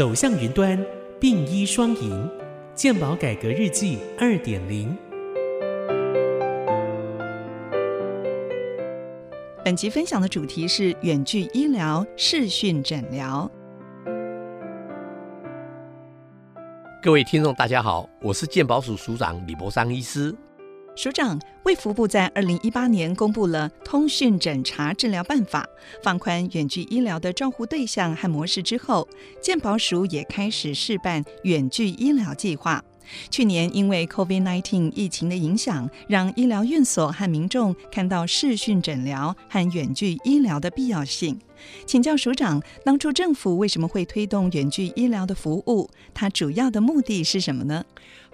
走向云端，并医双赢，健保改革日记二点零。本集分享的主题是远距医疗视讯诊疗。各位听众，大家好，我是健保署署长李博桑医师。署长，卫福部在二零一八年公布了《通讯诊查治疗办法》，放宽远距医疗的照护对象和模式之后，健保署也开始试办远距医疗计划。去年因为 COVID-19 疫情的影响，让医疗院所和民众看到视讯诊疗和远距医疗的必要性。请教署长，当初政府为什么会推动远距医疗的服务？它主要的目的是什么呢？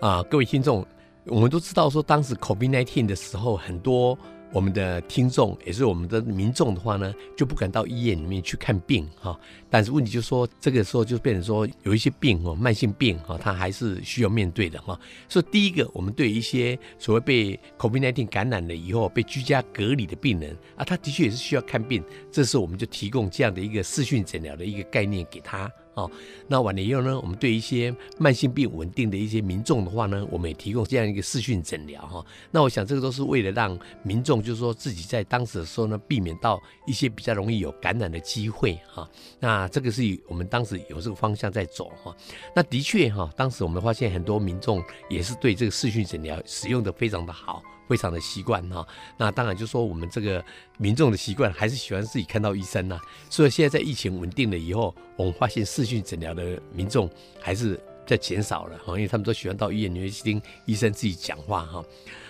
啊，各位听众。我们都知道，说当时 COVID-19 的时候，很多我们的听众，也是我们的民众的话呢，就不敢到医院里面去看病哈。但是问题就是说，这个时候就变成说，有一些病哦，慢性病哈，它还是需要面对的哈。所以第一个，我们对一些所谓被 COVID-19 感染了以后被居家隔离的病人啊，他的确也是需要看病。这时候我们就提供这样的一个视讯诊疗的一个概念给他。哦，那完了以后呢，我们对一些慢性病稳定的一些民众的话呢，我们也提供这样一个视讯诊疗哈。那我想这个都是为了让民众就是说自己在当时的时候呢，避免到一些比较容易有感染的机会哈。那这个是我们当时有这个方向在走哈。那的确哈，当时我们发现很多民众也是对这个视讯诊疗使用的非常的好。非常的习惯哈，那当然就说我们这个民众的习惯还是喜欢自己看到医生呐，所以现在在疫情稳定了以后，我们发现视讯诊疗的民众还是在减少了哈，因为他们都喜欢到医院里面去听医生自己讲话哈。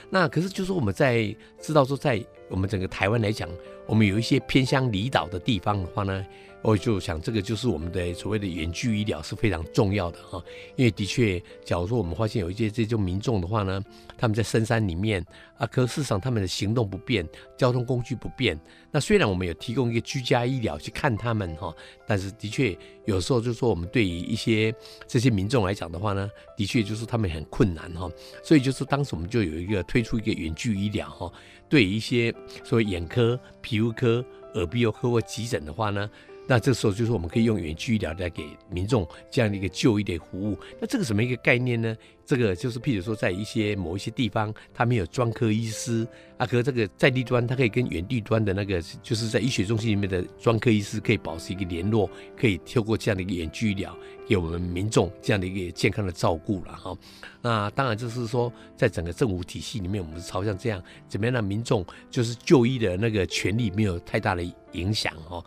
那可是就说我们在知道说在我们整个台湾来讲，我们有一些偏乡离岛的地方的话呢。我就想，这个就是我们的所谓的远距医疗是非常重要的哈，因为的确，假如说我们发现有一些这种民众的话呢，他们在深山里面啊，可事实上他们的行动不便，交通工具不便。那虽然我们有提供一个居家医疗去看他们哈，但是的确有时候就是说，我们对于一些这些民众来讲的话呢，的确就是他们很困难哈。所以就是当时我们就有一个推出一个远距医疗哈，对于一些所谓眼科、皮肤科、耳鼻喉科或急诊的话呢。那这时候就是我们可以用远距医疗来给民众这样的一个就医的服务。那这个什么一个概念呢？这个就是譬如说在一些某一些地方，他没有专科医师啊，可这个在地端他可以跟远地端的那个就是在医学中心里面的专科医师可以保持一个联络，可以透过这样的一个远距医疗给我们民众这样的一个健康的照顾了哈。那当然就是说，在整个政府体系里面，我们是朝向这样怎么样让民众就是就医的那个权利没有太大的影响哈。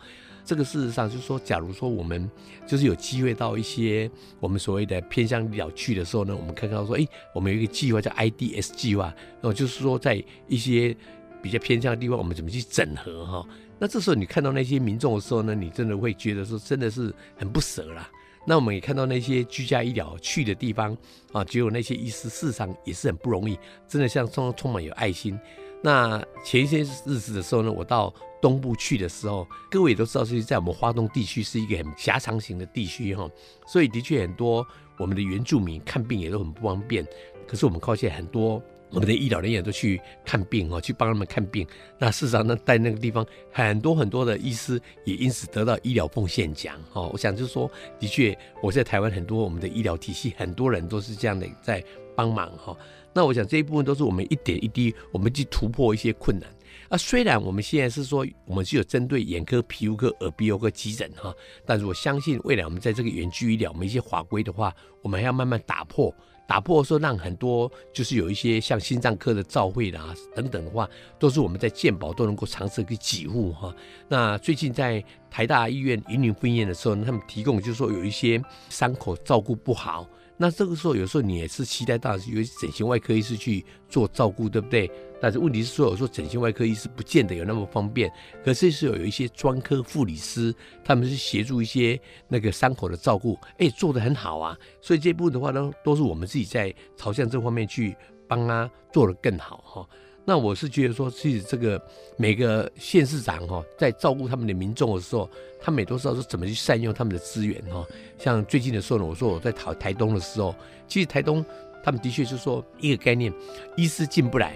这个事实上就是说，假如说我们就是有机会到一些我们所谓的偏乡医疗去的时候呢，我们看到说，哎，我们有一个计划叫 IDS 计划，哦，就是说在一些比较偏向的地方，我们怎么去整合哈？那这时候你看到那些民众的时候呢，你真的会觉得说，真的是很不舍啦。那我们也看到那些居家医疗去的地方啊，只有那些医师事实上也是很不容易，真的像充充满有爱心。那前些日子的时候呢，我到东部去的时候，各位也都知道，是在我们华东地区是一个很狭长型的地区哈，所以的确很多我们的原住民看病也都很不方便。可是我们靠现很多我们的医疗人员都去看病哦，去帮他们看病。那事实上呢，在那个地方很多很多的医师也因此得到医疗奉献奖哦。我想就是说，的确我在台湾很多我们的医疗体系，很多人都是这样的在帮忙哈。那我想这一部分都是我们一点一滴，我们去突破一些困难。啊，虽然我们现在是说我们是有针对眼科、皮肤科、耳鼻喉科急诊哈，但是我相信未来我们在这个远距医疗，我们一些法规的话，我们还要慢慢打破，打破说让很多就是有一些像心脏科的照会啦等等的话，都是我们在健保都能够尝试去给付哈。那最近在台大医院云林分院的时候，他们提供就是说有一些伤口照顾不好。那这个时候，有时候你也是期待到有整形外科医师去做照顾，对不对？但是问题是说，有时候整形外科医师不见得有那么方便。可是是有有一些专科护理师，他们是协助一些那个伤口的照顾，哎，做得很好啊。所以这部分的话呢，都是我们自己在朝向这方面去帮他做得更好哈。那我是觉得说，其实这个每个县市长哈，在照顾他们的民众的时候，他们也都知道说怎么去善用他们的资源哈。像最近的时候呢，我说我在台台东的时候，其实台东他们的确就是说一个概念，医师进不来，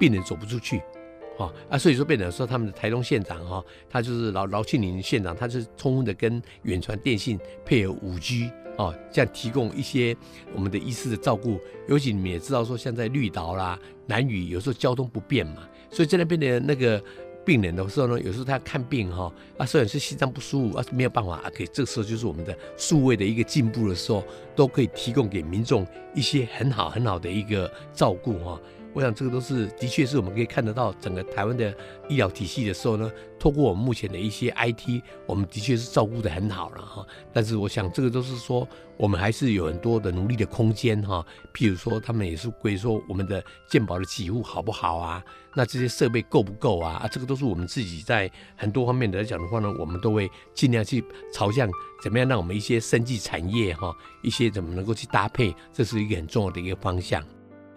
病人走不出去，哈啊，所以说变成说他们的台东县长哈，他就是劳劳庆林县长，他是充分的跟远传电信配合五 G。哦，这样提供一些我们的医师的照顾。尤其你们也知道说，现在绿岛啦、南屿有时候交通不便嘛，所以在那边的那个病人的时候呢，有时候他看病哈，啊，虽然是心脏不舒服啊，没有办法啊，可以这个时候就是我们的数位的一个进步的时候，都可以提供给民众一些很好很好的一个照顾哈。我想这个都是，的确是我们可以看得到整个台湾的医疗体系的时候呢，透过我们目前的一些 IT，我们的确是照顾的很好了哈。但是我想这个都是说，我们还是有很多的努力的空间哈。譬如说，他们也是归说我们的健保的起付好不好啊？那这些设备够不够啊？啊，这个都是我们自己在很多方面来讲的话呢，我们都会尽量去朝向怎么样让我们一些生技产业哈，一些怎么能够去搭配，这是一个很重要的一个方向。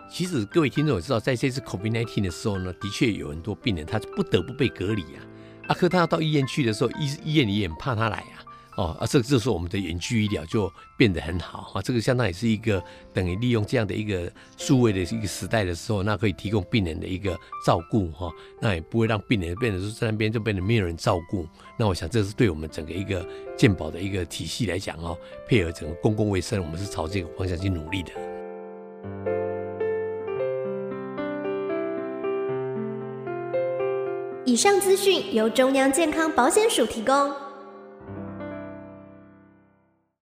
其实各位听众也知道，在这次 COVID-19 的时候呢，的确有很多病人他不得不被隔离啊。阿克他要到医院去的时候，医医院里也很怕他来啊。哦，啊，这这时候我们的远距医疗就变得很好啊。这个相当于是一个等于利用这样的一个数位的一个时代的时候，那可以提供病人的一个照顾哈。那也不会让病人变得说在那边就变得没有人照顾。那我想这是对我们整个一个健保的一个体系来讲哦，配合整个公共卫生，我们是朝这个方向去努力的。以上资讯由中央健康保险署提供。